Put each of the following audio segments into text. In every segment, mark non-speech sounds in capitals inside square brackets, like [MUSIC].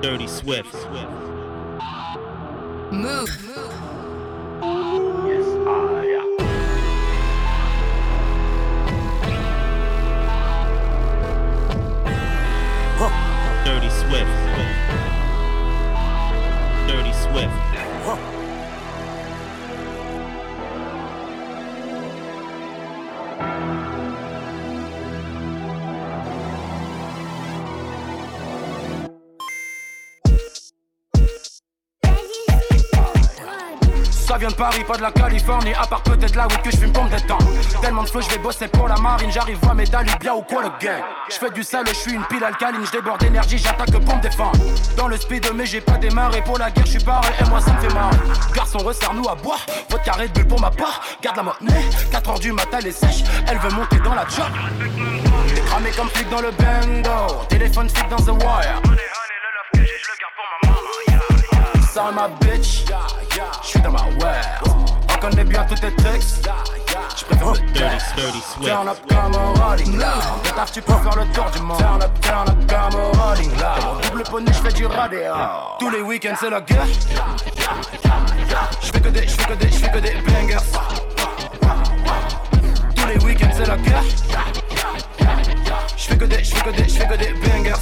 Dirty Swift. Swift Move. Dirty Paris, pas de la Californie, à part peut-être là où que je fume pour me détendre. Tellement de flow, je vais bosser pour la marine, j'arrive voir mes bien ou quoi le gang. Je fais du sale, je suis une pile alcaline, je déborde d'énergie, j'attaque pour me défendre. Dans le speed, mais j'ai pas démarré pour la guerre, je suis paré et moi ça me fait marrer. Garçon, resserre-nous à boire, votre carré de bulle pour ma part, garde la monnaie. 4 heures du matin, elle est sèche, elle veut monter dans la job. T'es cramé comme flic dans le bando, téléphone flic dans the wire. Ça ma bitch, je suis dans ma world. On connaît bien tous tes tricks. Je préfère le Dirty, dirty Swift. Turn up comme rolling loud. Taf, tu peux faire le tour du monde. Turn up, turn up comme rolling loud. Mon double poney, je fais du radio. Tous les week-ends, c'est la guerre. Je fais que des, je fais que des, je fais que des bangers. Tous les week-ends, c'est la guerre. Je fais que des, je fais que des, je fais que des bangers.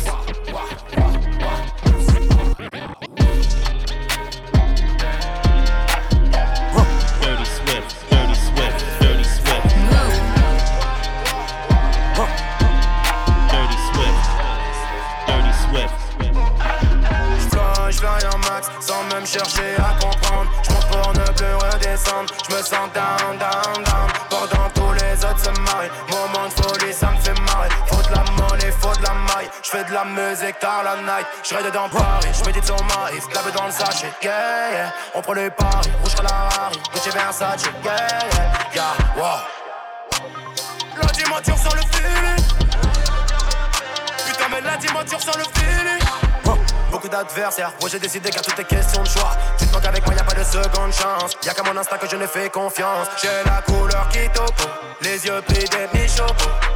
Max sans même chercher à comprendre. J'monte pour ne plus redescendre. J'me sens down, down, down. Pendant tous les autres se marient. Moment de folie, ça me fait marrer. Faut de la monnaie, faut de la maille. J'fais de la musique tard la night. J'serai dans Paris, j'médite sur Marie. Clavé dans le sachet, yeah, yeah. On prend les paris, rouge sur la Harry. Gucci Versace, yeah, yeah, yeah. Wow. La dimension sans le feeling. Putain, mais la dimension sans le feeling. Moi j'ai décidé qu'à toutes est question de choix. Tu te manques avec moi, y a pas de seconde chance. Y'a qu'à mon instinct que je ne fais confiance. J'ai la couleur qui topo, les yeux pris des bichopos.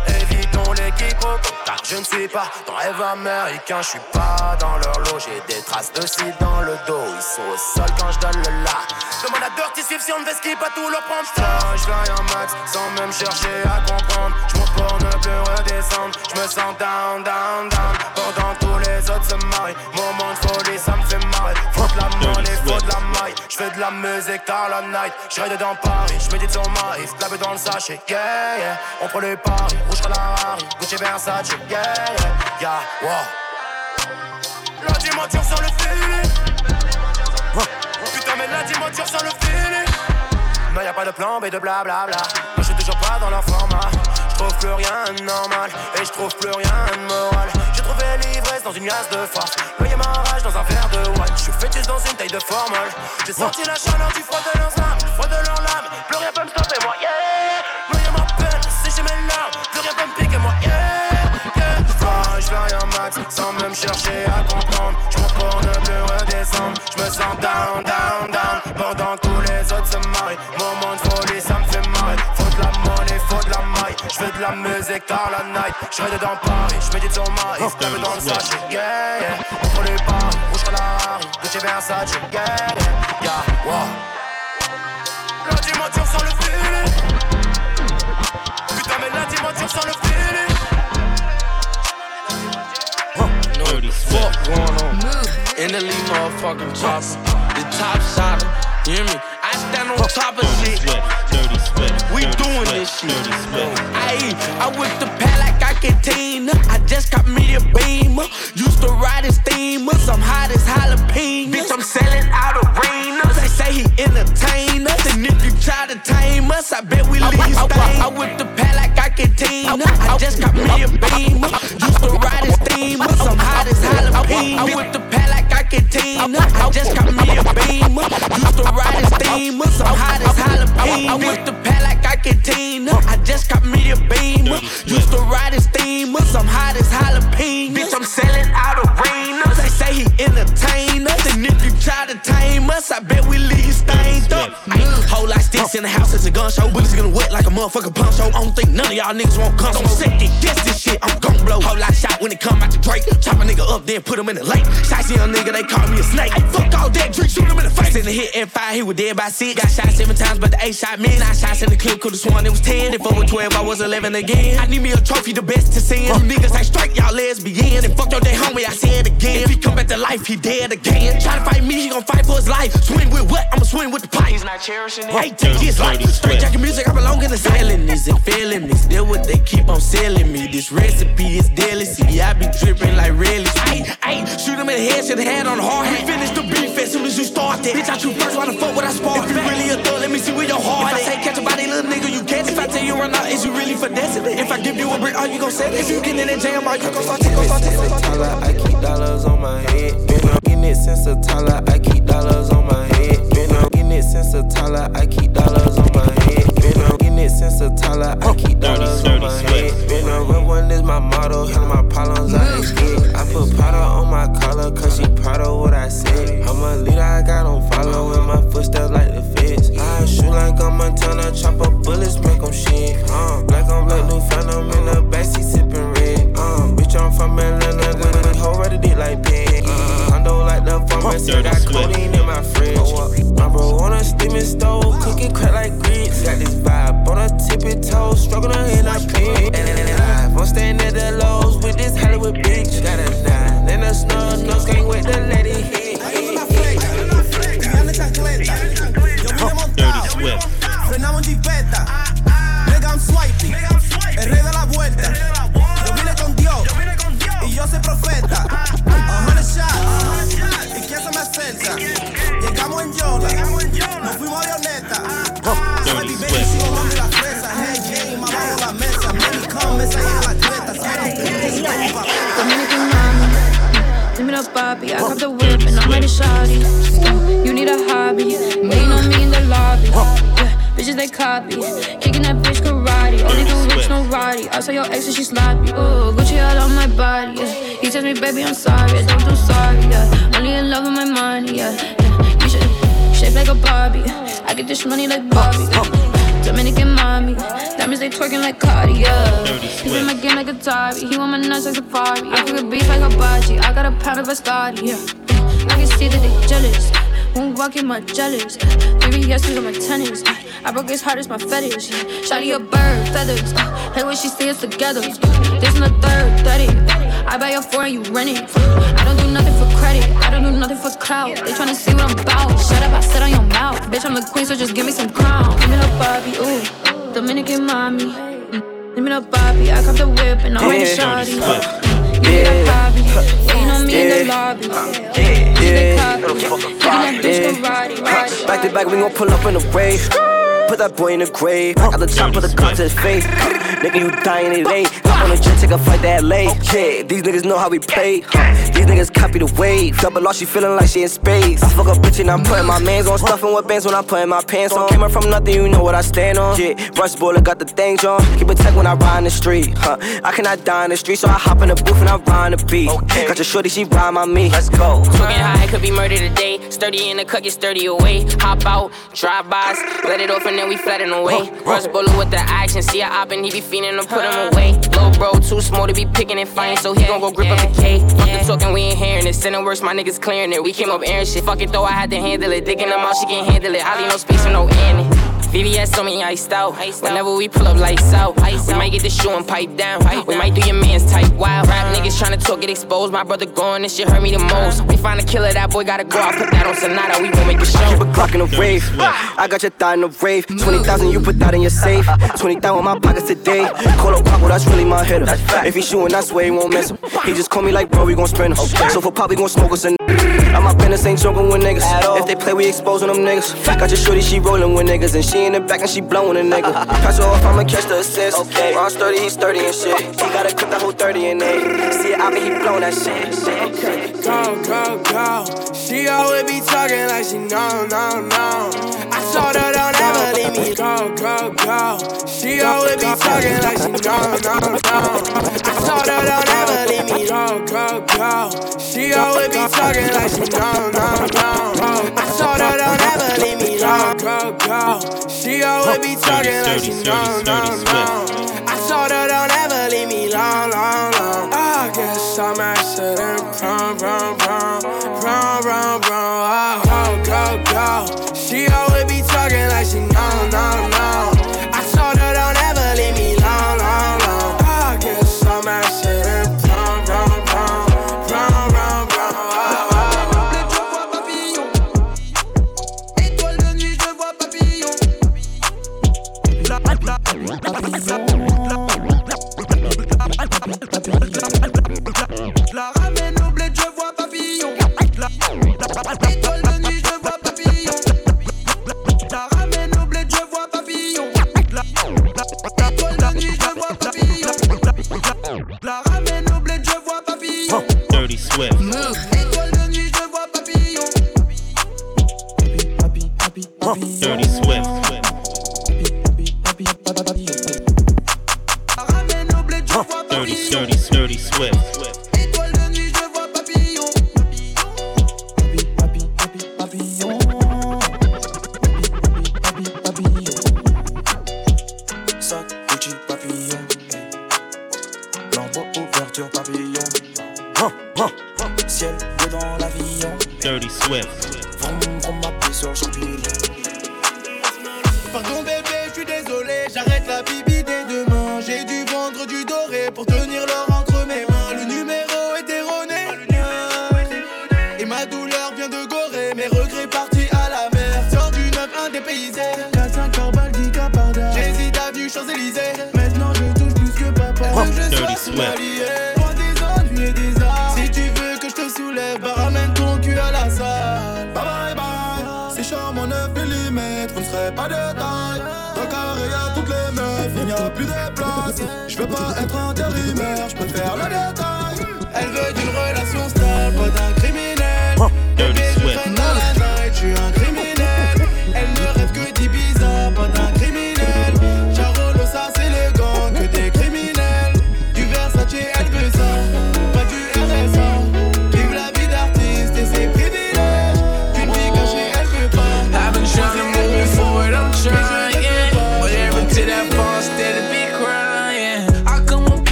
Évitons les quiproquos, car je ne suis pas dans rêve américain. Je suis pas dans leur lot, j'ai des traces de cils dans le dos. Ils sont au sol quand je donne le la. Demande à Dirty Swift si on devait skip à tout leur prendre ça. Je fly en max sans même chercher à comprendre. Je monte pour ne plus redescendre. Je me sens down, down, down. Pendant tous les autres se marient. Moment de folie, ça me fait marrer. Faut de la monnaie, faut de la maille. Je fais de la musique tard la night. Je dedans Paris, je médite sur Marie. Clavé dans le sachet, yeah, yeah. On prend les paris, rouge sur la Harry. Gucci Versace, yeah, yeah, yeah, wow. La dimension sans le feeling. Putain, mais la dimension sans le feeling. Mais y a pas de plan B de blablabla. Moi je suis toujours pas dans leur format. Je trouve plus rien de normal et je trouve plus rien de moral. J'ai trouvé l'ivresse dans une glace de force. Noyé ma rage dans un verre de wine. Je suis fœtus dans une taille de formol. J'ai senti la chaleur du froid de leurs âmes, froid de leurs lames. Plus rien max sans même chercher à comprendre. Pour ne plus redescendre. J'me sens down, down, down. Pendant que tous les autres se marient. Moment de folie, ça me fait marrer. Faut de la monnaie, faut de la maille. J'fais de la musique tard la night. J'serai dedans Paris, j'médite sur Marie. J't'avais dans le sachet, yeah, yeah. Les paris, rouge sur la Harry. Gucci Versace, yeah, yeah, yeah, wow. La dimension sans le feeling. Putain, mais la dimension sans le feeling. Swift. going on? In the lead motherfucking top. The top shot. You hear me? I stand on top of shit. Swift. Dirty Swift. We doing this shit. Dirty Swift. Ayy, I whip the pad like Ike and Tina. I just got me a beamer. Used to ride in steamers. I'm hot as jalapenos. Bitch, I'm selling out arenas. They say he entertain us. And if you try to tame us, I bet we leave you stained. I whip the pad like Ike and Tina. I just got me a beamer. Used to ride in steamers. I'm hot as jalapenos. I whip the pad like Ike and Tina. I just got me a beamer. Used to ride in steamers. I'm hot as jalapenos. I whip the pad like I. I just got me a beamer. Used to ride in steamers. I'm hot as jalapenos. Bitch, I'm selling out arenas. They say he entertain us. And if you try to tame us, I bet we leave you stained up. Ay, Whole lot sticks in the house, it's a gun show. Bullets gonna wet like a motherfucking punch show. I don't think none of y'all niggas won't come. I'm sick, guess this shit, I'm gon' blow. Whole lot shot when it come out the Drake. Chop a nigga up, then put him in the lake. Shiesty young nigga, they call me a snake. Ay, fuck all that, drink, shoot him in the face. In the hit and fire, he was dead by six. Got shot seven times, but the eight shot me. Nine shots in the clip, could've sworn it was ten. If I was 12, I was 11 again. I need me a trophy, the best to send. You niggas ain't strike, y'all lesbian. And fuck your day homie, I said again. If he come back to life, he dead again. Try to fight me, he gon' fight for his life. Swing with what? I'ma swing with the pipe. He's not cherishing it. Hey, take his life. Straight jacket music, I belong in the selling this and feeling this. That's what they keep on selling me. This recipe is deadly. See, I be dripping like really. Ayy, ayy, shoot him in the head, shoot the head on the hard hat. Finish the beef as soon as you start that. Bitch, I shoot first, why the fuck would I spark? If you really a thug, run out, is you really dancing it? If I give you a brick, are you gon' sell it? If you get in that jam, are you gon' start taking, start taking? I keep dollars on my head. Been up it since a Tyler. I keep dollars on my head. Been up it since a Tyler. I keep dollars on my head. Since a Tyler. I keep dollars on my head. Been up real one is my motto. Handle my problems I ain't scared. I put powder on my collar cause she proud of what I said. I'm a leader, I got on follow in my footsteps like the feds. I shoot like I'm Montana, chop up bullets, make them shit. Uh, black on black, new phantom in the backseat like the pharmacy, got codeine in my fridge. My bro on a steaming stove, cooking crack like grits. Got this vibe on a tippy toe, struggling in a pit. And I'm staying at the lows with this Hollywood bitch. Got a nine, and a snug nose, can't wait to let it hit. Dirty Swift. Frenamos en jipeta. Nigga, I'm swiping. El creta. Si no te Dominican mama, give me the Bobby. I got the whip and I'm ready shawty. Uh, you need a hobby, waiting on me in the lobby. Yeah, bitches they copy, kicking that bitch karate. Only the rich, no roddy. I saw your ex and she sloppy. Ooh, Gucci all on my body. Yeah. He tells me, baby, I'm sorry. I don't do sorry. Yeah. Only in love with my money. Yeah. yeah. You should shape like a Barbie. I get this money like Bobby. Dominican mommy, diamonds they twerking like Cardi, yeah. He's in my game like Atari, he want my nuts like Safari. I cook feel beef like a Hibachi, I got a pound of Ascari, yeah. I can see that they jealous, won't walk in my jealous. Three yeses on my tennis, I broke his heart, it's my fetish. Shotty a bird, feathers, hey when she see us together. This in the third, 30, I buy your four and you rent it. I don't do nothing for credit, I don't do nothing for clout. They tryna see what I'm about, shut up, I said on your mouth. Bitch, I'm the queen, so just give me some crown. Give me the Bobby, ooh, Dominican mommy. Mm, Give me the Bobby, I got the whip and I'm ready shawty. Swift. Give me that Bobby, waiting on me in the lobby. Bitch, they copy, kicking that bitch karate, right? Back to back, we gon' pull up in a rave. Put that boy in the grave. I got the top of the gun to his face. Nigga, you dying, it ain't. Hop on the jet, take a flight to LA. Yeah, these niggas know how we play. These niggas copy the wave. Double loss, she feeling like she in space. I fuck a bitch and I'm putting my mans on. Stuffing with bands when I'm putting my pants on. Came up from nothing, you know what I stand on. Yeah, rush bullet, got the things on. Keep it tech when I ride in the street. Huh. I cannot die in the street, so I hop in the booth and I ride the beat. Got your shorty, she ride my me. Let's go. Smoking high, could be murder today. Sturdy in the cut, get sturdy away. Hop out, drive bys, let it off, and then we flatten away. Rush bullet with the action, see a op and he be feeding to put him away. Low bro, too small to be picking and fighting, so he gon' go grip up the K. Fuck the talking, we ain't hearing it. Sending worse, my niggas clearing it. We came up airing shit. Fuck it though, I had to handle it. Digging them out, she can't handle it. I leave no space for no Annie. VVS on me iced out. Whenever we pull up lights out, we might get the shoe and pipe down. We might do your man's type wild. Rap niggas tryna talk, get exposed. My brother going, this shit hurt me the most. We find a killer, that boy gotta go. I put that on Sonata, we gon' make a Keep show. a Glock in the rave. I got your thigh in the rave. 20,000, you put that in your safe. 20,000 in my pockets today. Call up Paco, that's really my hitter. If he shooting, I swear he won't miss him. He just call me like, bro, we gon' sprint him. So for pop, we gon' smoke us a I'm up in this ain't joking with niggas. If they play, we exposing them niggas. Got your shorty, she rolling with niggas. And she in the back and she blowing a nigga. [LAUGHS] Pass her off, I'ma catch the assist. Okay. Ron sturdy, he sturdy and shit. He gotta cook the whole 30 in there. See it out, he blowing that shit. Go, go, go. She always be talking like she know, no, no. I told her don't ever leave me. Go, go, go. She always be talking like she know, no, no. I told her don't ever leave me. Go, go, go. She always be talking like she know, no, no. I told her don't ever leave me. Go, go. She always be talking like she know, know, know. I told her don't ever leave me long, long, long. I guess I'm accident. Oh, go, go, go. She always be talking like she know, know, know. ってみて。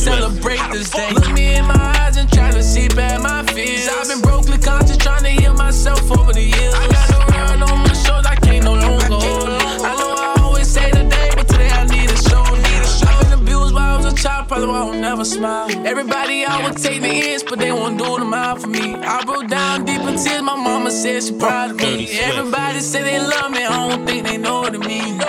Celebrate this day? Look me in my eyes and try to see past my fears. I've been brokely conscious, trying to heal myself over the years. I got a run on my shoulders, I can't no longer hold on. I know I always say today, but today I need a show. I've been abused while I was a child, probably why I don't never smile. Everybody out would take the ends, but they won't do the out for me. I broke down deep in tears, my mama said she proud of me. Everybody say they love me, I don't think they know what it means.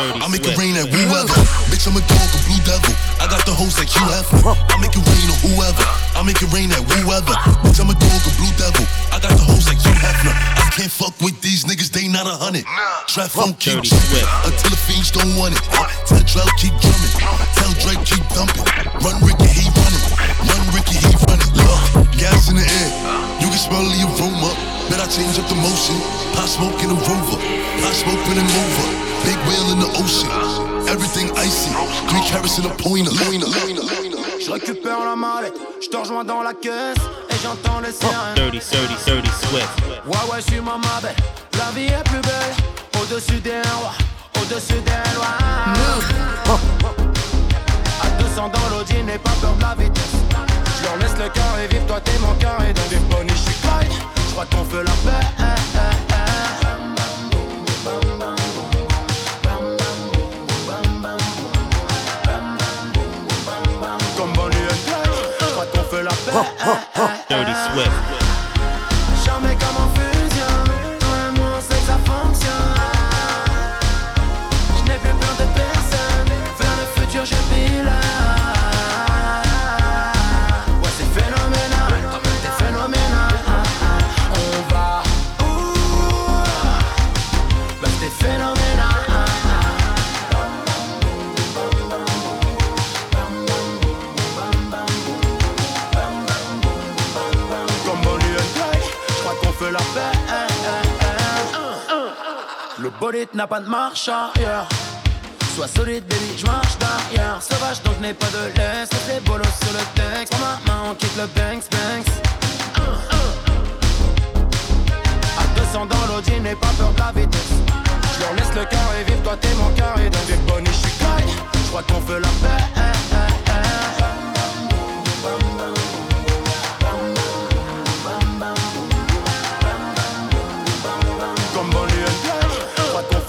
Dirty I make it rain at whoever. Bitch, I'm a dog, a blue devil. I got the host like you have. I make it rain on whoever. I make it rain at whoever. Bitch, I'm a dog, a blue devil. I got the host like you have. I can't fuck with these niggas, they not a hundred. Trap phone keep Dirty until the fiends don't want it. Tell Drell keep drumming. Tell Drake keep thumping. Run Ricky, he running. Run Ricky, he running. Look, gas in the air. You can smell the aroma. Bet I change up the motion. Hot smoke in a rover. Hot smoke in a mover. Big whale in the ocean. Everything icy. Three carats in a pointer. Je récupère la mallette, je te rejoins dans la caisse et j'entends les sirènes. Dirty, dirty, dirty Swift. Ouais, ouais, je suis ma belle. La vie est plus belle au-dessus des rois, au-dessus des lois. À 200 dans l'Audi, n'aie pas peur de la vitesse. Je leur laisse le cœur et vive, toi t'es mon cœur et dans des pas de marche arrière. Sois solide, baby, je marche derrière. Sauvage, donc n'ai pas de laisse. C'est bolos sur le texte. Prends ma main, on quitte le Banks, Banks. À 200 dans l'Audi, n'aie pas peur de la vitesse. Je leur laisse le carré vivre, toi t'es mon carré. Donc, Big Bonnie, je suis. Je crois qu'on fait la paix.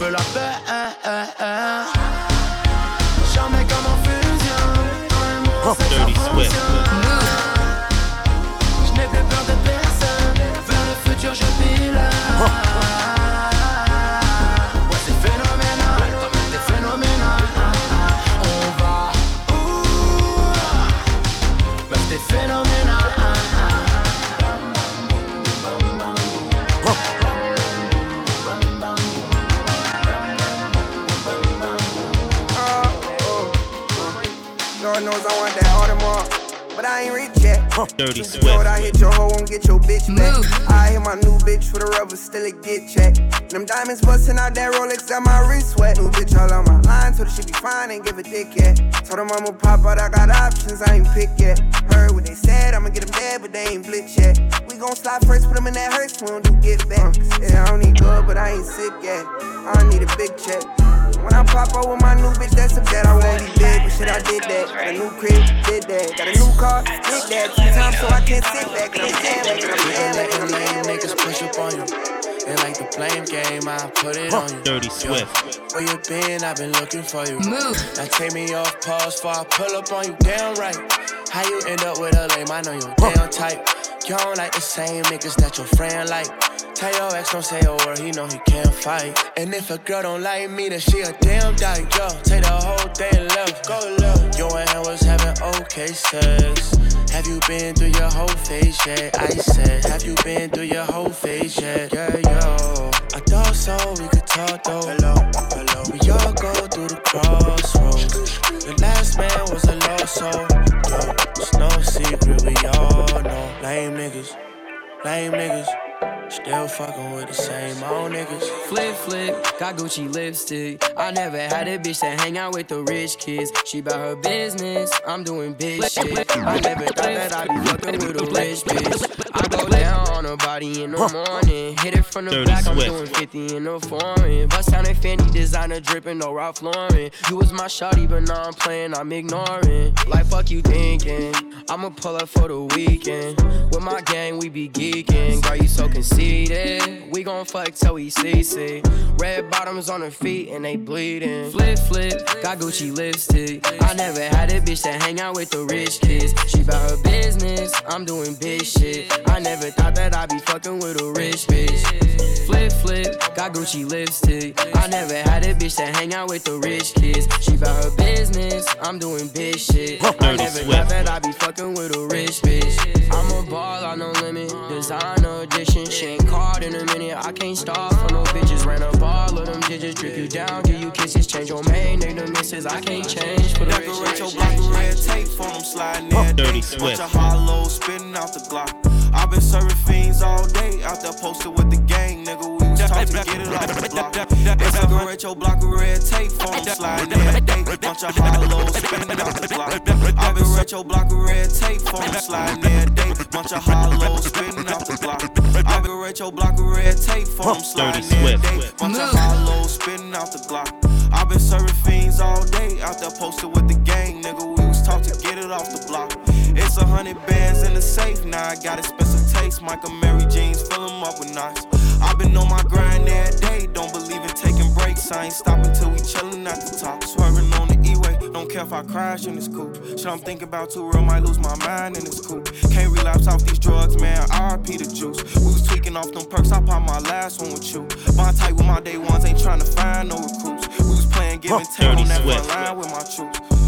Fait la paix. Jamais comme en fusion. Que Dirty Swift. Lord knows I want that Audemars, but I ain't rich yet. Dirty Lord, Swift. I hit your hoe, won't get your bitch back. I hit my new bitch with a rubber, still a get check. Them diamonds busting out that Rolex, got my wrist sweat. New bitch all on my line, so the shit be fine, ain't give a dick yet. Told them I'ma pop out, I got options, I ain't pick yet. Heard what they said, I'ma get them dead, but they ain't blitz yet. We gon' slide first, put them in that hearse, we don't do get back. Yeah, I don't need good, but I ain't sick yet. I need a big check. When I pop out with my new bitch, that's a bet. I won't be big, but shit, I did that. Got a new crib, did that. Got a new car, did that. Two times, so I can't sit back. And I'm jamming, and I'm jamming, and I'm jamming. Niggas push up on you. And like the blame game, I put it on you. Dirty Swift. Where you been? I've been looking for you. Move. Now take me off pause before I pull up on you. Damn right. How you end up with a lame? I know you're damn type. You don't like the same niggas that your friend like. Tell your ex don't say a word, he know he can't fight. And if a girl don't like me, then she a damn dyke. Yo, take the whole day left, go left. You and him was having okay sex. Have you been through your whole phase yet? I said, Have you been through your whole phase yet? Yeah, yo. I thought so, we could talk though. Hello, hello. We all go through the crossroads. The last man was a lost soul. It's no secret, we all know. Lame niggas, lame niggas. Still fucking with the same old niggas. Flip, flip, got Gucci lipstick. I never had a bitch that hang out with the rich kids. She about her business, I'm doing big shit. I never thought that I'd be fucking with a rich bitch. I go down on her body in the morning. Hit it from the back, I'm doing 50 in the foreign. Bust down a Fendi designer dripping, no Ralph Lauren. You was my shawty, but now I'm playing, I'm ignoring. Like, fuck you thinking. I'ma pull up for the weekend. With my gang, we be geeking. Girl, you so conceited. We gon' fuck till we CC. Red bottoms on her feet and they bleeding. Flip, flip, got Gucci lipstick. I never had a bitch that hang out with the rich kids. She bout her business, I'm doing big shit. I never thought that I'd be fucking with a rich bitch. Flip, flip, got Gucci lipstick. I never had a bitch that hang out with the rich kids. She bout her business, I'm doing big shit. I never Swift. thought that I'd be fucking with a rich bitch. I'm a ball, I no limit. Designer edition, she ain't caught in a minute. I can't stop for no bitches. Ran up all of them digits, drip you down, give you kisses, change your main name to misses. I can't change for the rich. Decorate your block with red tape for them sliding there. Dirty Bunch Swift. of hollows spitting out the Glock. I've been serving fiends all day out there posted with the gang, nigga. We was taught to get it off. Decorate your block with red tape for them sliding there. Bunch of hollows spitting out the Glock. I've been rate your block with red tape for them sliding there. Bunch of hollows spitting out the block. I've been rate your block with red tape for them sliding there. Swift. Bunch of hollows spitting out the Glock. I've been serving fiends all day out there posted with the gang, nigga. We was taught to get it off the block. It's a hundred bands in the safe, now I got expensive taste. Mike Amiri jeans, fill 'em up with knots. I've been on my grind every day, don't believe in taking breaks. I ain't stopping till we chillin' at the top. Swerving on the E-way, don't care if I crash in this coupe. Shit, I'm thinking about too real, might lose my mind in this coupe. Can't relapse off these drugs, man. RP the juice. We was tweaking off them perks, I popped my last one with you. Bond tight with my day ones, ain't trying to find no recruits. We was playing give and take on that front line with my troops.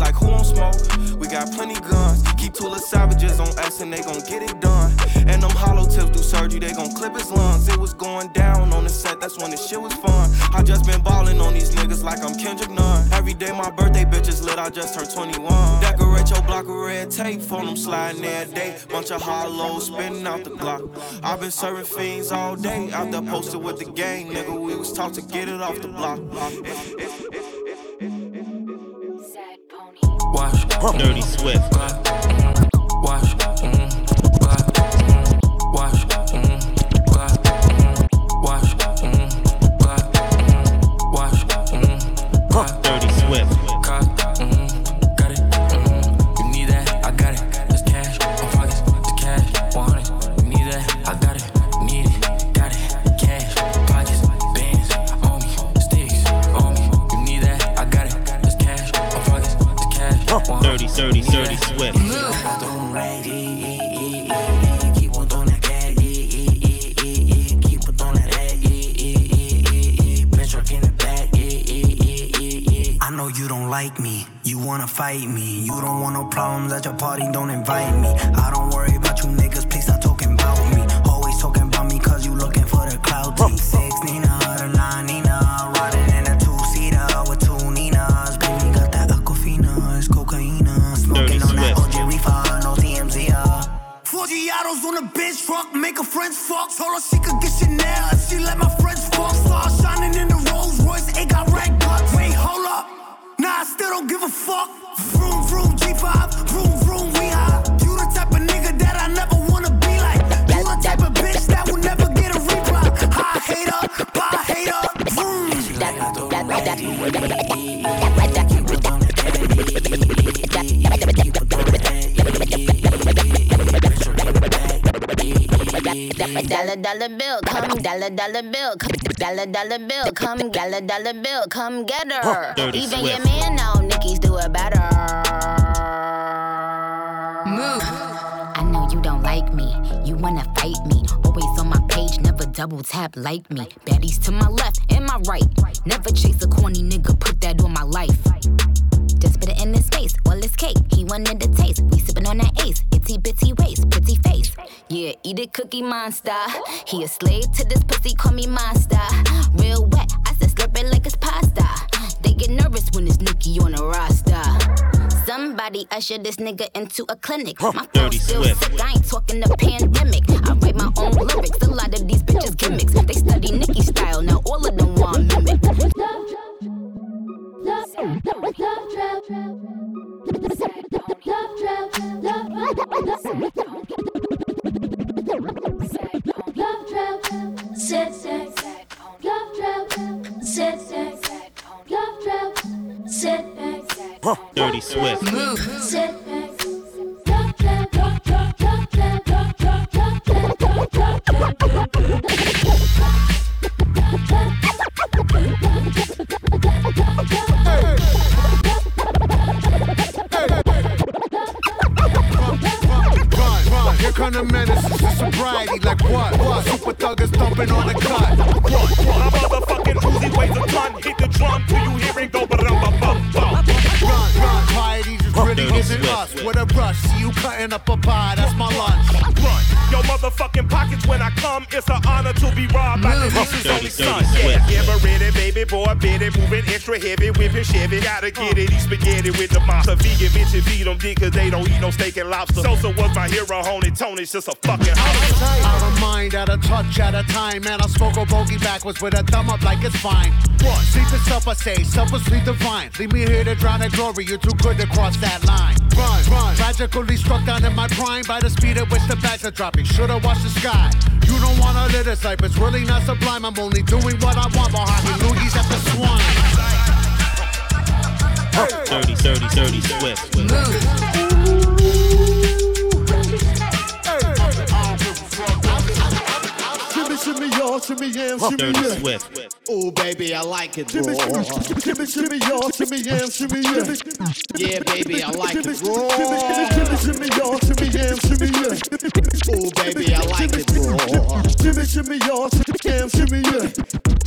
Like who on smoke? We got plenty guns. Keep two little savages on us and they gon' get it done. And them hollow tips do surgery, they gon' clip his lungs. It was going down on the set, that's when the shit was fun. I just been ballin' on these niggas like I'm Kendrick Nunn. Every day my birthday bitches lit, I just turned 21. Decorate your block of red tape, phone them sliding day Bunch of hollows spinning out the block. i been serving fiends all day, out there posted with the gang, nigga. We was taught to get it off the block. Wash, Dirty Swift. Wash, wanna me, you don't want no problems at your party, don't invite me. Dollar dollar bill, come dollar dollar bill, come dollar dollar bill, come dollar dollar bill, come get her. Dirty Even Swift. your man know Nicki's do it better. Move. I know you don't like me, you wanna fight me. Always on my page, never double tap like me. Baddies to my left and my right. Never chase a corny nigga, put that on my life. Just put it in his face, all his cake. He wanted the taste. We sippin' on that ace. Itty bitty waist, pretty face. Yeah, eat it, cookie monster. He a slave to this pussy, call me monster. Real wet, I said slurp it like it's pasta. They get nervous when it's Nicki on the roster. Somebody usher this nigga into a clinic. My flow Dirty still Swift. sick, I ain't talking the pandemic. I write my own lyrics, a lot of these bitches gimmicks. They study Nicki style, now all of them want mimic. Dirty Swift. sit back. Come the menaces to sobriety. Like what? What? Super thug is thumping on the cut. My motherfucking Uzi weighs a ton. Hit the drum till you hear it go ba dum bum bum bum. Run, run, pieties is really Dirty hitting Swift. us with a rush. See you cutting up a pie, that's my lunch. Run. Yo, motherfucking pockets when I come. It's an honor to be robbed by the nation's Dirty, only dirty son. Swift. Yeah, yeah, ready, baby boy, bitty, moving extra heavy, whipping Chevy. Gotta get it, eat spaghetti with the monster. Vegan bitches feed them dick cause they don't eat no steak and lobster. Sosa was my hero, Honey Tony's just a fucking holler. Out of mind, out of touch, at a time. Man, I smoke a bogey backwards with a thumb up like it's fine. What? Sleep is self, I say, selflessly divine. Leave me here to drown in glory, you're too good to cross that line. Run, run, tragically struck down in my prime by the speed at which the bags are dropping. Should've watched the sky. You don't wanna live this life, it's really not sublime. I'm only doing what I want behind me. Loogies at the swine. Dirty, dirty, dirty Swift. Shimmy, shimmy, y'all, shimmy, yeah, shimmy, Dirty yeah. Swift. Ooh, baby, I like it raw. Shimmy, shimmy, shimmy, y'all, shimmy, yam, shimmy, yeah. Yeah, baby, I like it Shimmy, raw. shimmy, shimmy, y'all, shimmy, yam, shimmy, yeah. Ooh, baby, I like it raw. Shimmy, shimmy, y'all, shimmy, yam, shimmy, yeah.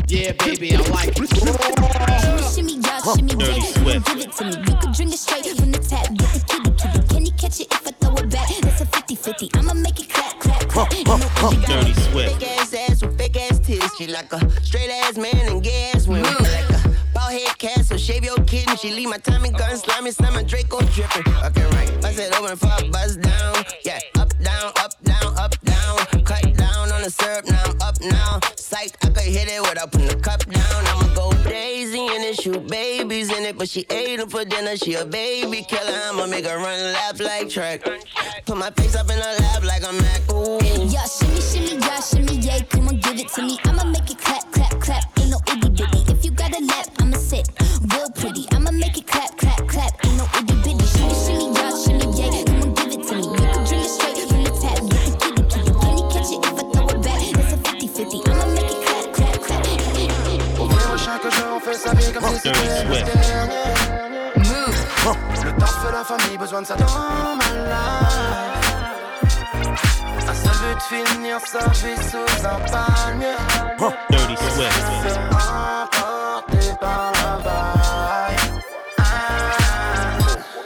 Yeah, baby, I like it raw. Shimmy, shimmy, y'all, shimmy, Dirty yeah. Swift. Give it to me. You can drink it straight from the tap. Get the kitty, kitty. Can you catch it if I throw it back? That's a 50 50. I'ma make it clap, clap, clap. Ain't no way you got Dirty it. Swift. She like a straight ass man and gay ass women. Like a bald head cat, so shave your kitten. She leave my Tommy gun slimy, slime my Draco dripping. Okay, right. Bust it open for buzz down. Yeah, up, down, up, down, up, down. Cut down on the syrup, now I'm up now. Psych, I could hit it without putting the cup down. I'ma shoot babies in it. But she ate them for dinner, she a baby killer. I'ma make her run and lap like track. Put my face up in her lap like I'm Mac. Ooh. Y'all shimmy, shimmy, y'all shimmy, yeah. Come on, give it to me. I'ma make it clap, clap, clap. Ain't no itty bitty. If you got a lap, I'ma sit real pretty. I'ma make it clap. Famille, besoin de ça dans ma life. Un seul but, finir sa vie sous un palmier. Dirty Swift. Emporté par la vibe. Ah.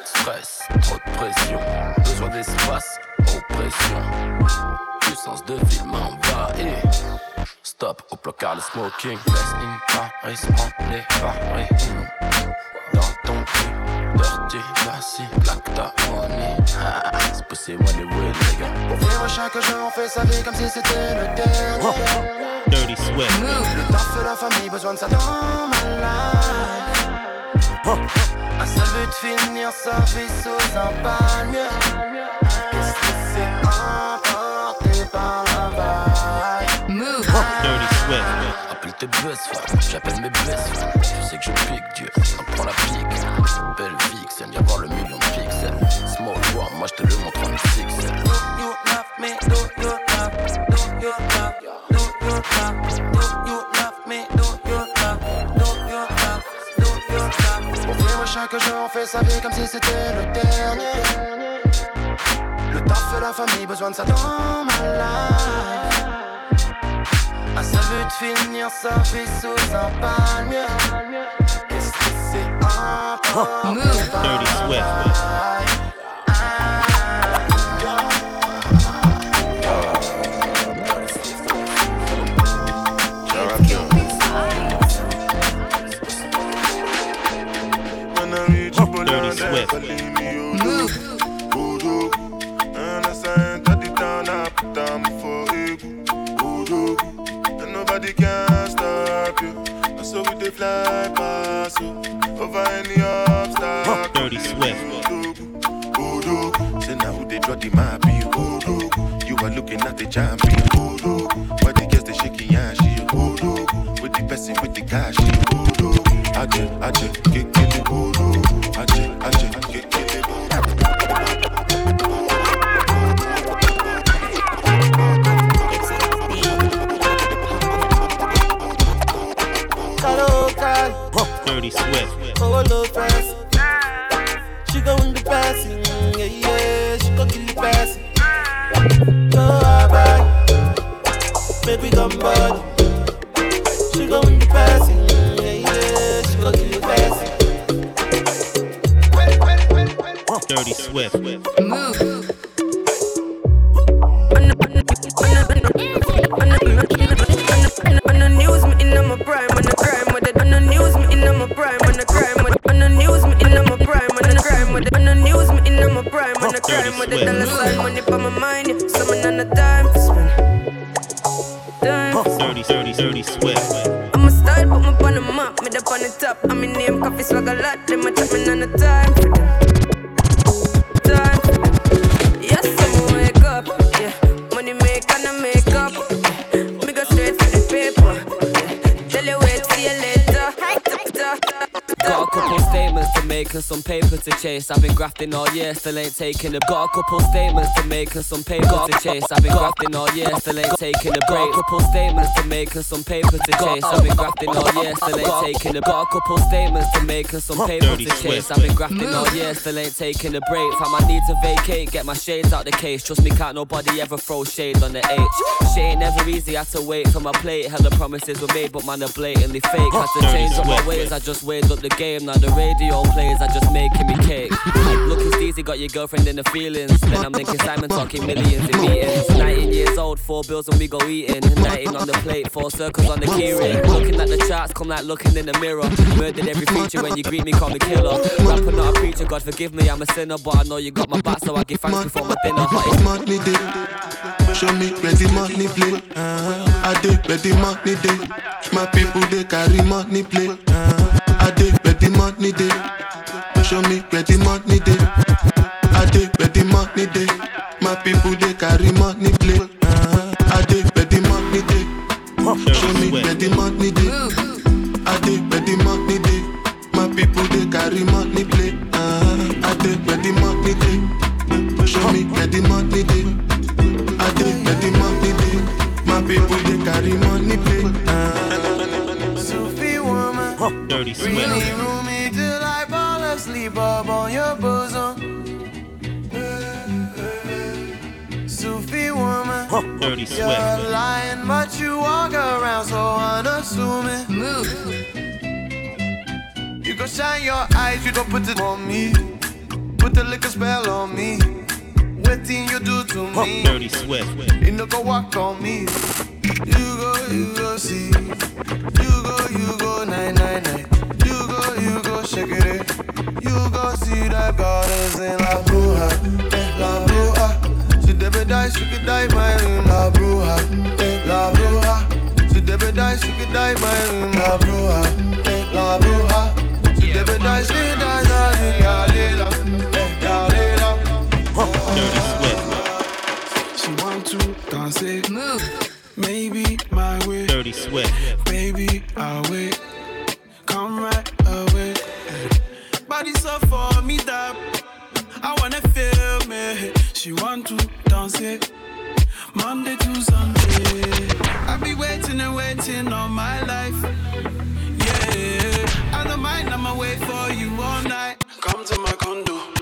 Stress, trop de pression, besoin d'espace, oppression. Puissance de film envahi. Stop au placard le smoking. Laisse in Paris, prends les paris. Dans dirty, classy, claque ta money. Ah, C'est possible, when it will, les gars. Pour vivre chaque jour, on fait sa vie comme si c'était le dernier. Dirty Swift. Le taf et la famille, besoin de ça dans ma life. Un seul but, finir sa vie sous un palmier. Qu'est-ce que c'est emporté par Appelle tes best fans, j'appelle mes fans. Tu sais que je pique Dieu, on prend la pique. Belle vixen, viens voir le million de pixels. Small one, moi je te le montre en XXL. You love me, do you love, do you love, do you love, do you love me, you love, you love, you love. Chaque jour, on fait sa vie comme si c'était le dernier. Le taf et la famille, besoin de ça dans ma life. Ça veut de finir sa vie sous un palmier. Qu'est-ce que c'est un Dirty Swift Got a couple statements make making some paper to chase. I've been grafting all year, still ain't taking a Got a couple statements to make and some paper to chase. I've been grafting all year, still ain't taking a break. Got a couple statements to make and some paper to chase. I've been grafting all year, still ain't taking a Got a couple statements to make and some paper to chase. I've been grafting all year, still ain't taking a break. Fam, I need to vacate, get my shades out the case. Trust me, can't nobody ever throw shade on the H. Shit ain't never easy, had to wait for my plate. Hella promises were made, but man, are blatantly fake. Had to change up my ways, I just weighed up the game. Now the radio I just making me cake. Looking steezy, got your girlfriend in the feelings. Then I'm thinking Simon talking millions in meetings. 19 years old, four bills and we go eating. 19 on the plate, four circles on the keyring. Looking at the charts, come like looking in the mirror. Murdered every feature when you greet me, call me killer. Rapper, not a preacher, God forgive me, I'm a sinner. But I know you got my back, so I give thanks before my dinner. Hot money day. Show me the money play. Uh-huh. I where the money day. My people they carry money play. Uh-huh. I where the money day. Show me where the money day. I dey where the money day. My people they carry money play. Uh-huh. I dey where the money day. Show me where the money day. I dey where the money day. My people they carry money play. Uh-huh. I dey where the money day. Show me where the money day. I dey where the money day. My people they carry money play. Uh-huh. Sufi woman, Dirty really up on your bosom. Sufi woman, Dirty you're Swift. lying, but you walk around so unassuming. You go shine your eyes, you don't put it on me. Put the liquor spell on me. What thing you do to me? Dirty Swift. You no go walk on me. You go, you go see. You go, you go nine nine nine. You go, you go shake it. You go see the goddess in La Bruja, eh, La Bruja. She never die, she could die my room, La Bruja, eh, La Bruja. She never die, she could die my room, La Bruja, eh, La Bruja. She never die, she die, die, die, die, eh, die, Dirty Swift. She want to dance it. Move. Maybe my way. Dirty Swift. Baby, I'll wait. Dance. Monday to Sunday. I be waiting and waiting all my life. Yeah. I don't mind, I'ma wait for you all night. Come to my condo.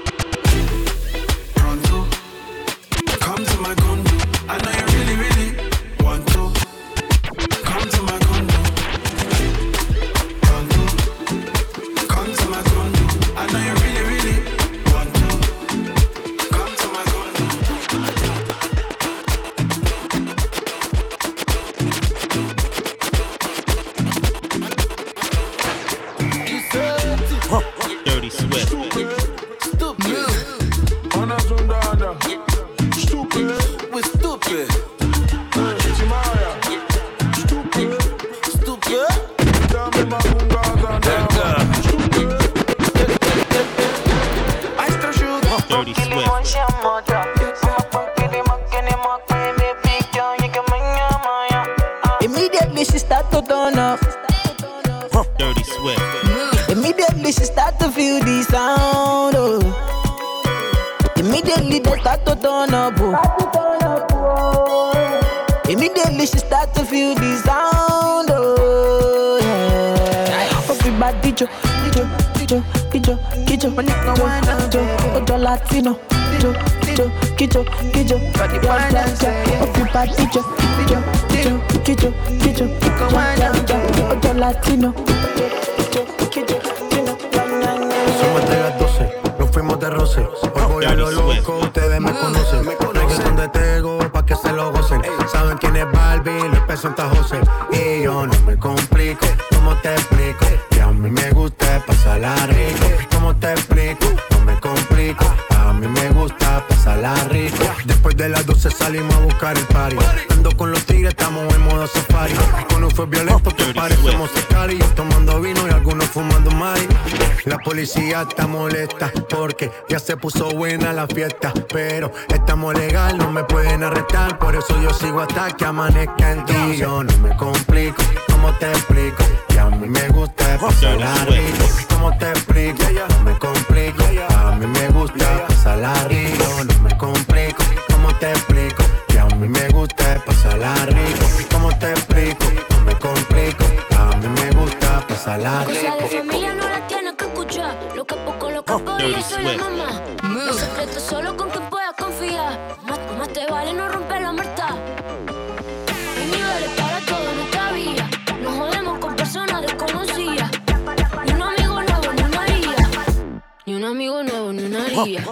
Immediately she start to turn up. Dirty Swift. Immediately she start to feel the sound. Oh. Immediately they start to turn up. Oh. Immediately she start to feel the sound. Oh. Yeah. Everybody jo, jo, jo, jo, jo, ojo Latino. Jo, jo, kijo, kijo, yeah, yeah, yeah. Everybody jo, yeah. ojo Latino. Jo, kijo, kijo, yeah, yeah, yeah. Somos de las 12, nos fuimos de roce. Hoy voy a lo loco, ustedes me conocen. Reggaeton de Tego, pa' que se lo gocen. Saben quién es Barbie, presenta José. Y yo no me complico, ¿cómo te explico? Que a mí me gusta pasarla rico. ¿Cómo te explico? No me complico, a mí me gusta pasarla rico. Después de las 12 salimos a buscar el party. Ando con los tigres, estamos en modo safari. Con un fue violento que parecemos y Tomando vino y algunos fumando mari. La policía está molesta porque ya se puso buena la fiesta. Pero estamos legal, no me pueden arrestar. Por eso yo sigo hasta que amanezca en ti. Yo no me complico, ¿cómo te explico? Que a mí me gusta pasarla rico. ¿Cómo te explico? No me complico, a mí me gusta pasarla rico. No me complico, ¿cómo te explico? Que a mí me gusta pasarla rico. ¿Cómo te explico? No me complico, a mí me gusta pasarla rico. Cosa de familia no la tienes que escuchar. Lo que poco, lo que poco, yo soy la mamá. Los secretos solo con quien puedas confiar. Más, más te vale no romper la muerta. Ni un amigo nuevo, ni una haría.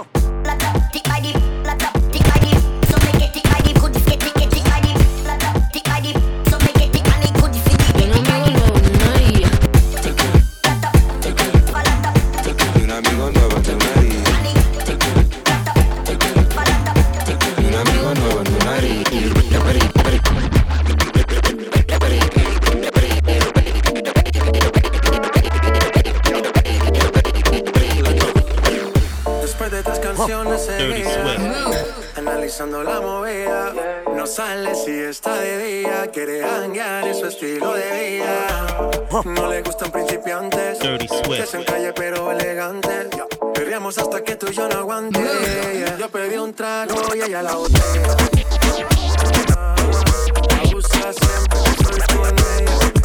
Sale si está de día, quiere hanguear en su estilo de vida. No le gustan principiantes, Dirty que sean calle pero elegantes. Perreamos hasta que tú y yo no aguante. Yo pedí un trago y ella la botella. Abusa siempre estoy con ella.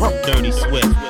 Dirty Swift.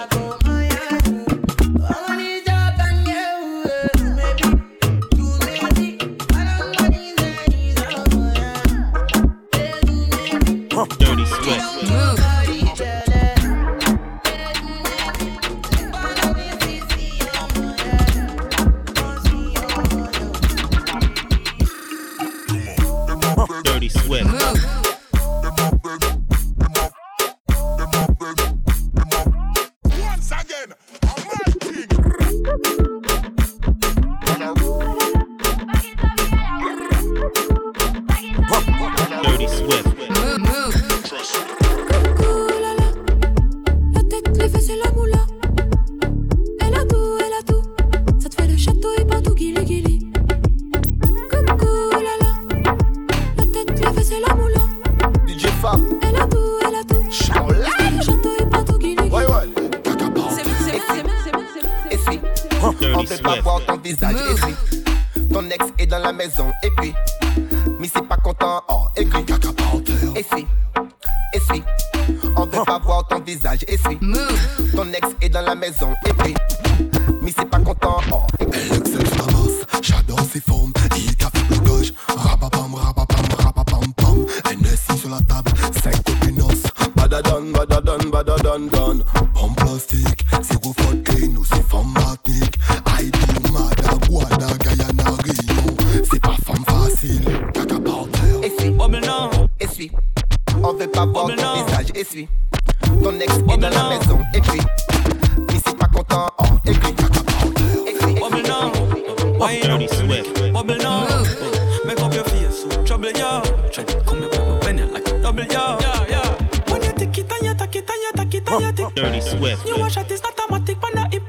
Swift. Bubble oh, now. Make up your face, so trouble ya. Try to come up with a penny like a double ya. Yeah, yeah. When you take it and you take it and you take it and you take Dirty Swift. You wash it is not automatic on the hip.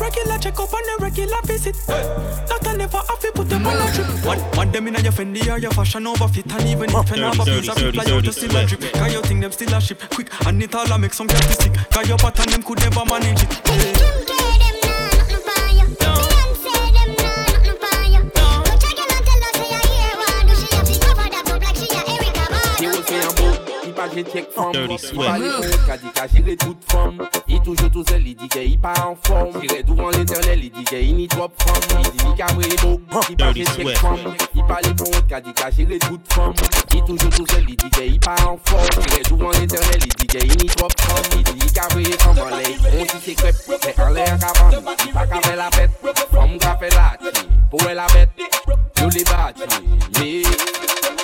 Regular check up and a regular visit. Doctor never have to put them on a trip. One, one them in your Fendi or your fashion over fit and even if you never Dirty, piece of dirty, fly out dirty you still a drip. Cause you think them still a ship quick and it all a make some cat stick. Cause your pattern them could never manage it. je tchek fom I pale kout ka di ka jire tout fom I toujou tou zel, li di ke i pa an fom Jire douvan l'internel, li di ke i ni trop fom Li di li ka mre mok, i pa je tchek fom I pale kout bon, ka di ka jire tout fom I toujou tou zel, li di ke i pa an fom Jire douvan l'internel, li di ke i ni trop fom Li di li ka mre fom an ley, on si se krep Se an ley an kavan, i pa ka fe la pet Fom ka fe lati, pou e la bet Yo li bati, me.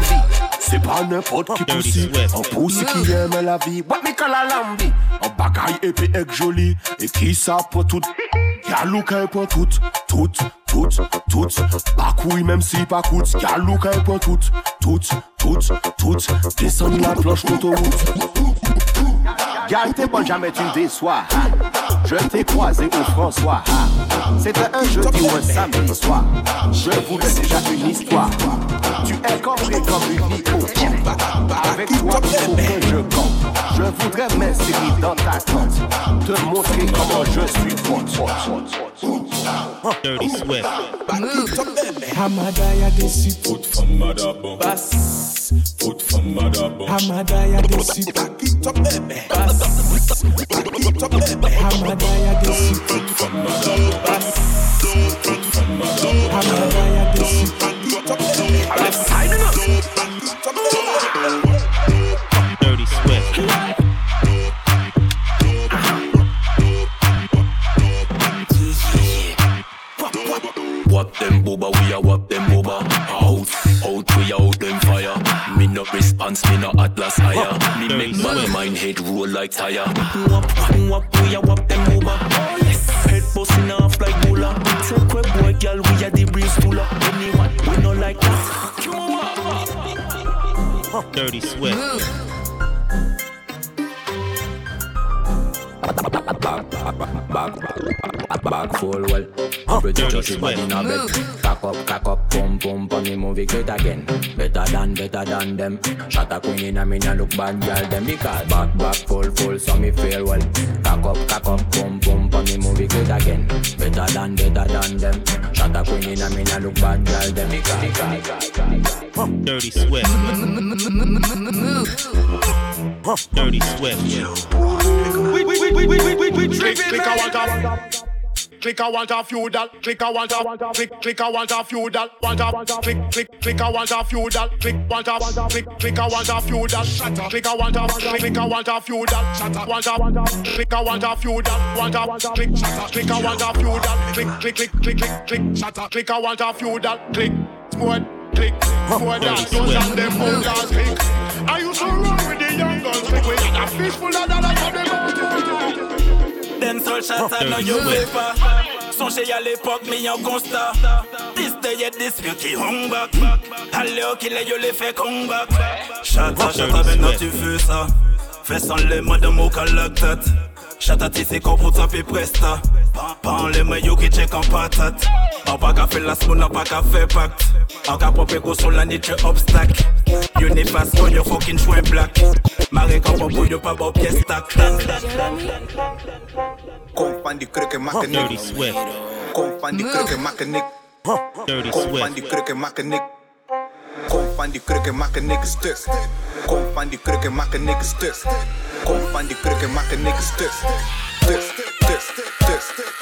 C'est pas n'importe qui poussi Un poussi qui aime la vie. What me call a lambi? Un bagaille épais et joli. Et qui ça pour tout? [LAUGHS] Galou qu'elle pour tout Tout, tout, tout. Pas couille même si pas coûte. Galou qu'elle pour tout Tout, tout, tout. Descends la planche d'autoroute Gal, t'es bonne, jamais tu me déçois. Je t'ai croisé au François. C'était un jeudi ou un samedi soir. Je voulais déjà une histoire. Tu es compris comme une vie au camp. Avec toi, il faut que je compte. Je voudrais m'inscrire dans ta tente. Te montrer comment je suis forte. Dirty Swift. Bass. Foot from Madabo. Hamada ya dessus. Back it up, baby. Bass. Back it up, baby. Hamada ya dessus. Foot from Madabo. Bass. Foot from Madabo. Hamada ya dessus. Back it up, baby. Bass. Signing up. Back it up, baby. Dirty Swift. Wap them boba, we a wap them boba. No response, me no atlas higher. Me make bad mind head roll like tire. Wap, wap, we a wap them boba. Head busting off like bula. Take web boy, girl, we a the breeze puller. Anyone, we no like that. Dirty Swift. Back, back, back, full well. Cock up, cock up, pum pum, pon the movie great again. Better than, better than them. Shot a queen in a me nah look bad, girl them because back back full full, so me feel well. Cock up, cock up, pum pum, pon the movie great again. Better than, better than them. Shot a queen in a me nah look bad, girl them because. Dirty Swift. Dirty Swift. We, we, we, we, we, we, we, click, click, I want a Click I want a feudal, click I want a click, click I want a feudal, want a click, click, click I want a feudal, click want a click, click I want a feudal, shatter, click I want a click I want a feudal, shatter, want a click I want a feudal, want a click, shatter, click I want a feudal, click, click, click, click, click, click, shatter, click I want a feudal, click, smooth, click, more than those and them holders, click. I used to run with the young guns, click, we had a fish full of dollars for them. Dem sol chata nan yo ve pa Sonje ya l'epok mi yon konsta Dis de ye dis yo ki hong bak Ale yo ki le yo le fe kong bak Chata chata ben nan tu Fais sans les mains de mou kalak tat Chata ti se kon pou tape presta. Le yo ki check en patate. An pa ka fe la spoon, an pa ka fe pakt An ka pope go son la nitre obstak Yo ne fas kon yo fucking chwen black. Mare kan pou yo pa bo piye stack Kom van die krukken maken niks. Dirty Swift. Kom van die krukken maken niks. Dirty Kom van die krukken maken niks. Kom van die krukken maken niks stuk. Kom van die krukken maken niks stuk. Kom van die krukken maken niks stuk. Stuk, stuk, stuk, stuk.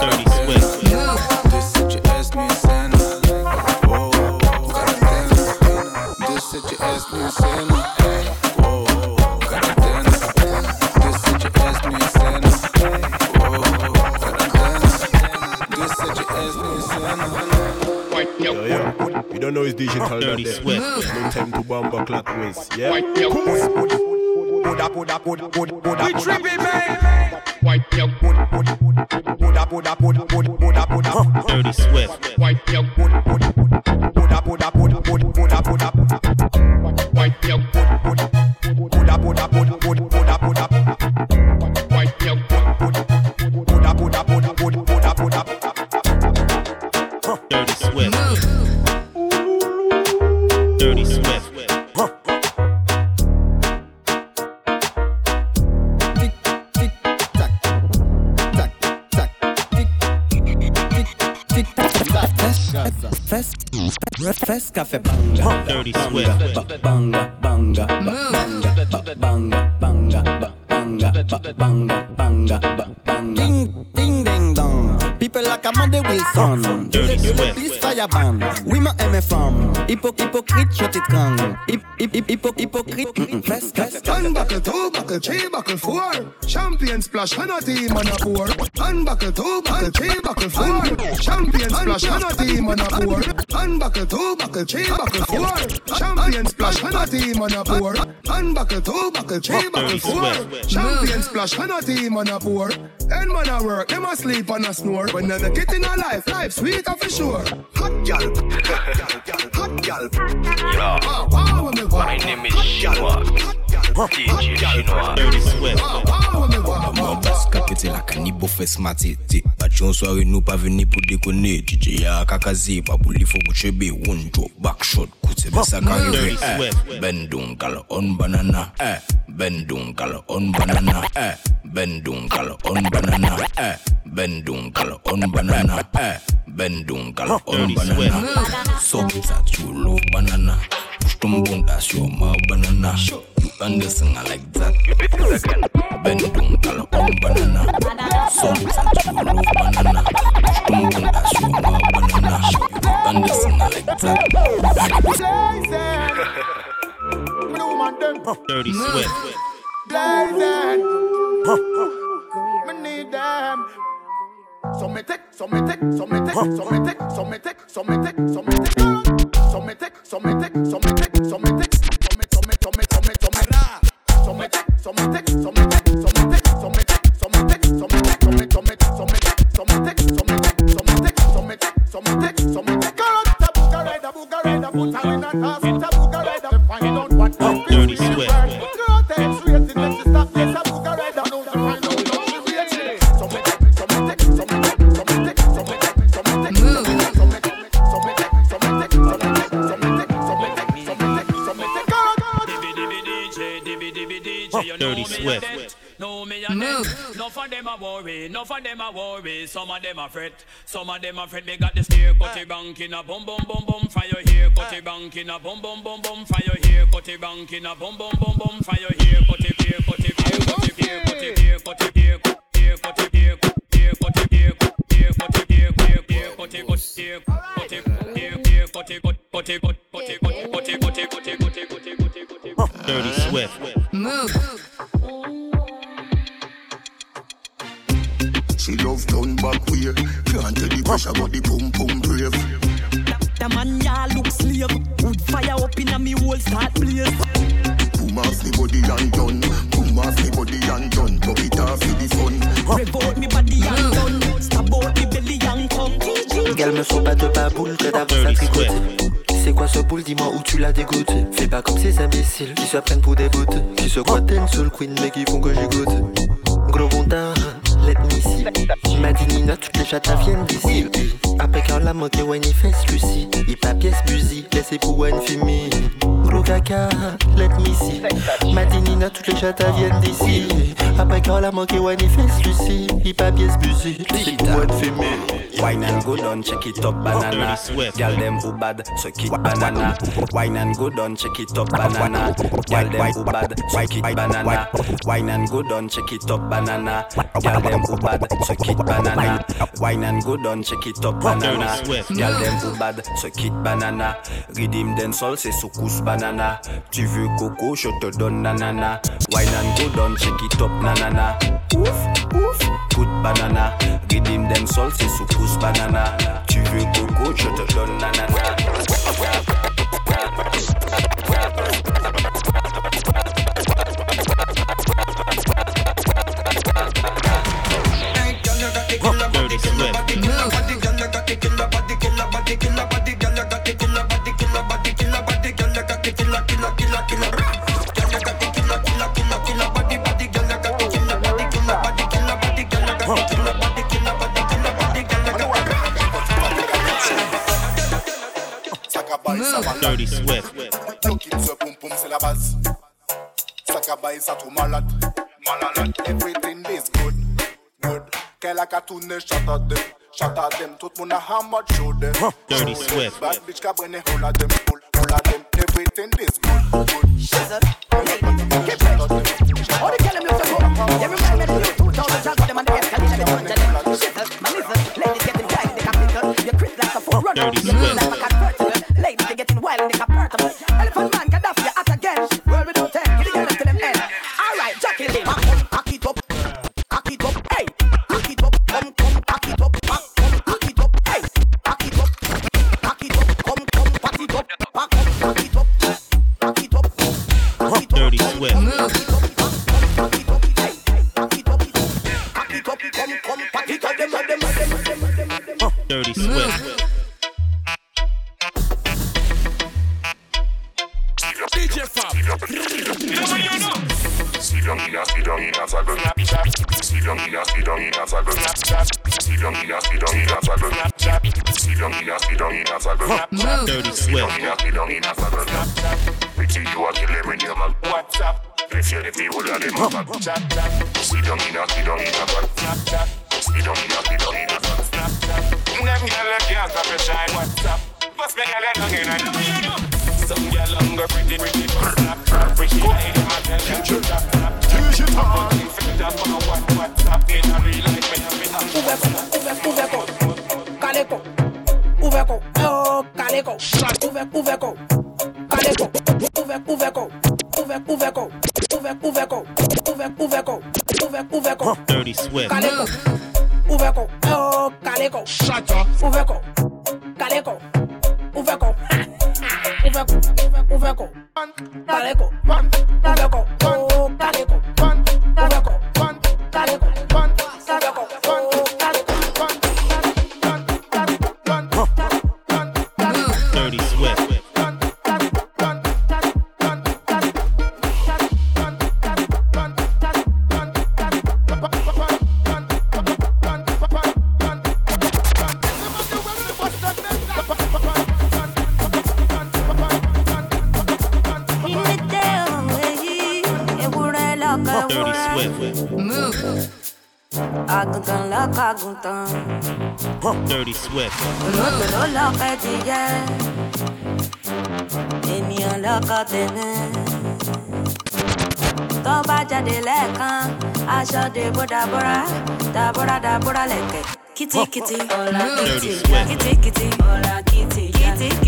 Dirty Swift. Dus zet je ass nu in scène. Wow, quarantaine. Dus zet je ass nu in scène. You don't know it's digital now, no time to bomb clock ways. Yeah? We tripping, man. White. Dirty Swift. White. Hypocrite. mm, mm, Fes, fes. One two buckle, three buckle, four. Champion splash, and a team on a four. One two buckle, three buckle, four. Champion splash, and a team on a four. One two buckle, three buckle, four. Champion splash, and a team on a two buckle, three buckle, four. Champion splash, and a team. And a work, them a sleep and a snore. When they get in a life, life sweet for sure. Hot gal, hot gal. Wow, when me walk. My name is Chinois. DJ Chinois. Dirty Swift. Mwen bas kakete la kani bo fes matete Batyon soare nou pa veni pou dekone DJ ya kakaze pa pou li fo kou chebe One drop back shot koute be sa karive Dirty eh. Swift. Ben kal on banana eh. Ben don kal on banana eh. Ben don kal on banana eh. Ben don kal on banana eh. Ben don kal on Dirty banana. Sok that you love banana Push them bundas your mouth banana. You understand I like that. Ben don kal on banana Sok that you love banana. Push them bundas your mouth banana. You understand I like that. Dirty Swift. Sommetick, sommetick, sommetick. No them a worry. Some of them a fret, some of them a fret. They got the steer cutty bank in a boom boom boom boom for your hair. Cutty bank in a boom boom boom boom for your hair. Cutty bank in a boom boom boom boom for your hair. Cutty hair, cutty hair, cutty hair, cutty hair, cutty hair, hair, cutty hair, hair, cutty hair, hair, cutty hair, hair, hair, cutty cut hair, cutty hair, hair, cutty cut, cutty cut, cutty cut, cutty cutty cutty cutty cutty cutty cutty. Dirty Swift. Move. She love turn back way. Can't tell the pressure, but the pum pum brave. The man ya look slave. Wood fire up in a me whole start blaze. Boom off the body and done. Boom off the body and done. Pop it off for the fun. Revolt me body and done. Stab out me belly and come. Gal me faut pas de baboule que d'avoir sa tricoter C'est quoi ce boule, dis-moi où tu l'as dégoûté Fais pas comme ces imbéciles qui se prennent pour des bottes Qui se croient une seule queen mais qui font que j'écoute Gros me see Madinina, toutes les chattes viennent d'ici. Après quand la manqué ouais ni fesse Lucie Il pas pièce buzy, laissez pour une fille Gros caca, let me see. Madinina, toutes les chattes viennent d'ici. Après quand la manqué ouais ni fesse Lucie Il pas pièce buzy, laissez pour une fille Wine and go down, check it up, banana. Girl them who bad, suck it, banana. Wine and go down, check it up, banana. Girl them who bad, suck it, banana. Wine and go down, check it up, banana. Girl them who bad, suck it, banana. Wine and go down, check it up, banana. Girl them who bad, suck it, banana. Redeem den sol, c'est soukous, banana. Tu veux coco, je te donne nanana. Wine and go down, check it up, nanana. Ouf, ouf, good banana. Redeem them sol, c'est soukous, banana. Tu veux coco, je te donne nanana. Dirty Swift. Dirty Swift. Looking ce boum boum c'est la base. Sakabaye ça tout malade. Malade. Everything is good. Good. Qu'elle a qu'à tourner, shut at them. Shut at them. Tout moun a hammer show them. Dirty Swift. Bad bitch ka brene hold at them. Pull, pull them. Everything is good. Good. Shut at Swift. Olóògbé ló lọ́kọ̀ ẹ̀dìyẹ. Ènìyàn lọ́kọ̀ tèmi. Tó bá jáde lẹ́ẹ̀kan, aṣọ dèbò dàbúrà, dàbúrà dàbúrà lẹ̀kẹ̀. Kìtìkìtì, kìtìkìtì, ọ̀la kìtì, kìtìkìtì,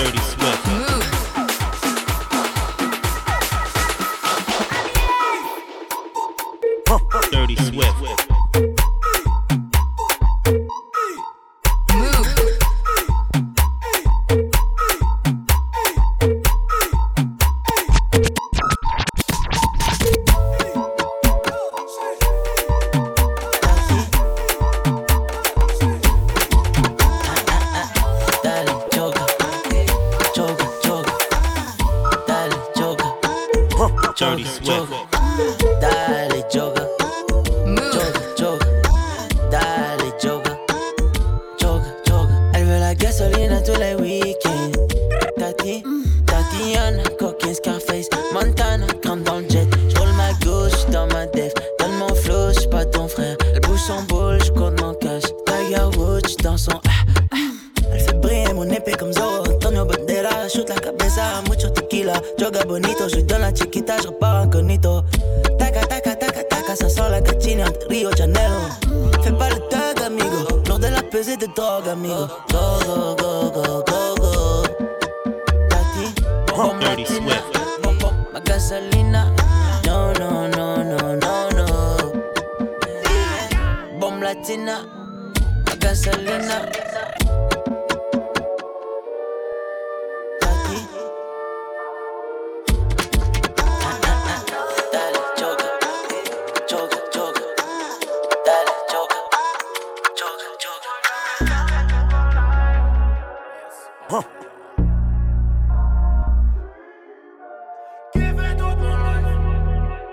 30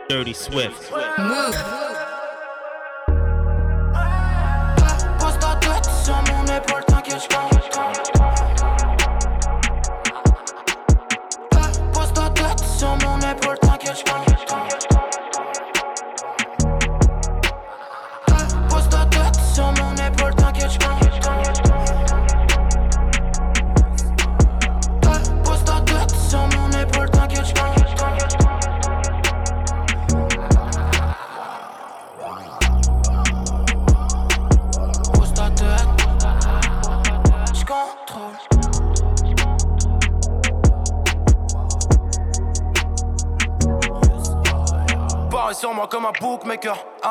Dirty Swift. Move.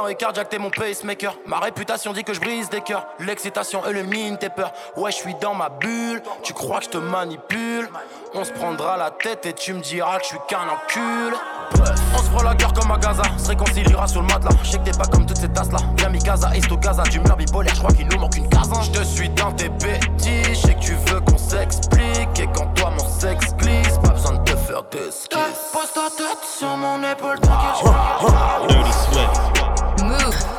Arrêt cardiaque, t'es mon pacemaker. Ma réputation dit que je brise des cœurs. L'excitation élimine tes peurs. Ouais, je suis dans ma bulle. Tu crois que je te manipule? On se prendra la tête et tu me diras que je suis qu'un encul. On se prend la guerre comme à Gaza, se réconciliera sur le matelas. Je sais que t'es pas comme toutes ces tasses là. Viens mi Gaza, East au Gaza, d'humeur bipolaire, je crois qu'il nous manque une case. Je te suis dans tes bêtises, je sais que tu veux qu'on s'explique. Et quand toi mon sexe glisse, pas besoin de te faire d'esquisse. Pose ta tête sur mon épaule, t'inquiète, Move.